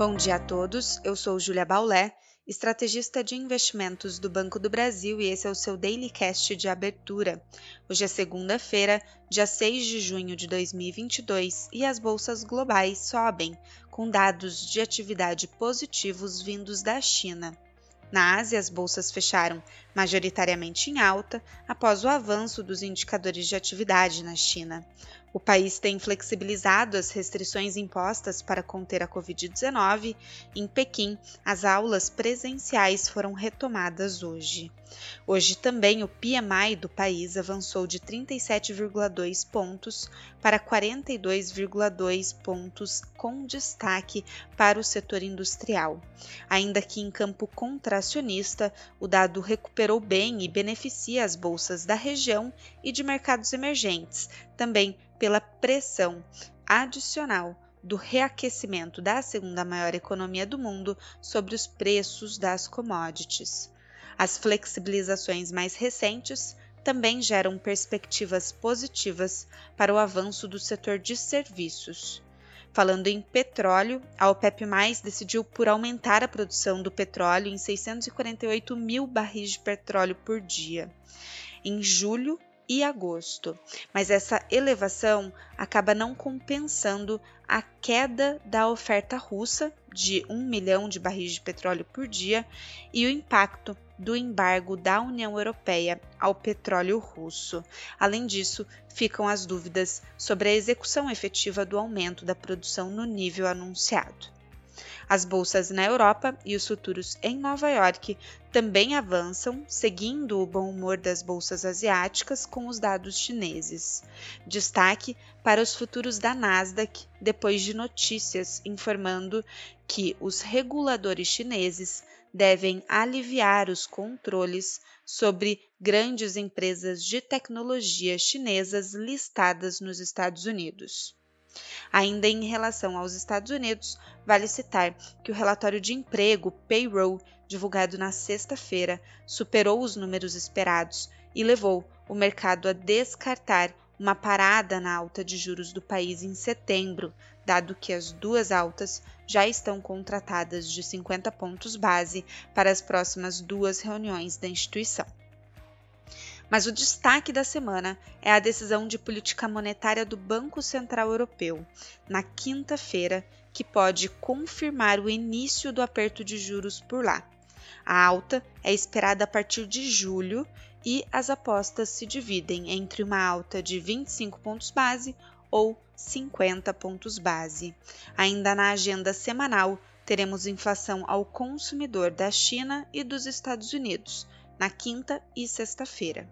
Bom dia a todos, eu sou Julia Baulé, estrategista de investimentos do Banco do Brasil e esse é o seu Daily Cast de abertura. Hoje é segunda-feira, dia 6 de junho de 2022 e as bolsas globais sobem, com dados de atividade positivos vindos da China. Na Ásia, as bolsas fecharam majoritariamente em alta após o avanço dos indicadores de atividade na China. O país tem flexibilizado as restrições impostas para conter a Covid-19. Em Pequim, as aulas presenciais foram retomadas hoje. Hoje também o PMI do país avançou de 37,2 pontos para 42,2 pontos, com destaque para o setor industrial. Ainda que em campo contracionista, o dado recuperou bem e beneficia as bolsas da região e de mercados emergentes, também pela pressão adicional do reaquecimento da segunda maior economia do mundo sobre os preços das commodities. As flexibilizações mais recentes também geram perspectivas positivas para o avanço do setor de serviços. Falando em petróleo, a OPEP+, decidiu por aumentar a produção do petróleo em 648 mil barris de petróleo por dia. Em julho, e agosto, mas essa elevação acaba não compensando a queda da oferta russa de 1 milhão de barris de petróleo por dia e o impacto do embargo da União Europeia ao petróleo russo. Além disso, ficam as dúvidas sobre a execução efetiva do aumento da produção no nível anunciado. As bolsas na Europa e os futuros em Nova York também avançam, seguindo o bom humor das bolsas asiáticas com os dados chineses. Destaque para os futuros da Nasdaq, depois de notícias informando que os reguladores chineses devem aliviar os controles sobre grandes empresas de tecnologia chinesas listadas nos Estados Unidos. Ainda em relação aos Estados Unidos, vale citar que o relatório de emprego payroll divulgado na sexta-feira superou os números esperados e levou o mercado a descartar uma parada na alta de juros do país em setembro, dado que as duas altas já estão contratadas de 50 pontos base para as próximas duas reuniões da instituição. Mas o destaque da semana é a decisão de política monetária do Banco Central Europeu, na quinta-feira, que pode confirmar o início do aperto de juros por lá. A alta é esperada a partir de julho e as apostas se dividem entre uma alta de 25 pontos base ou 50 pontos base. Ainda na agenda semanal, teremos inflação ao consumidor da China e dos Estados Unidos, na quinta e sexta-feira.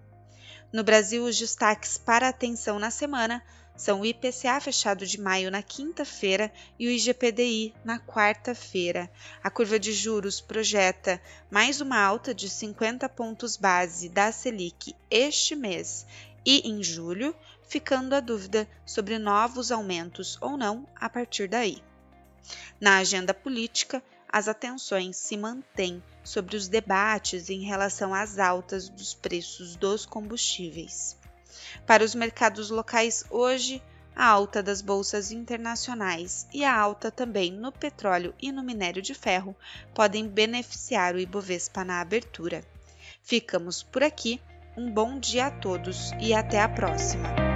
No Brasil, os destaques para atenção na semana são o IPCA fechado de maio na quinta-feira e o IGPDI na quarta-feira. A curva de juros projeta mais uma alta de 50 pontos base da Selic este mês e em julho, ficando a dúvida sobre novos aumentos ou não a partir daí. Na agenda política, as atenções se mantêm sobre os debates em relação às altas dos preços dos combustíveis. Para os mercados locais hoje, a alta das bolsas internacionais e a alta também no petróleo e no minério de ferro podem beneficiar o Ibovespa na abertura. Ficamos por aqui, um bom dia a todos e até a próxima!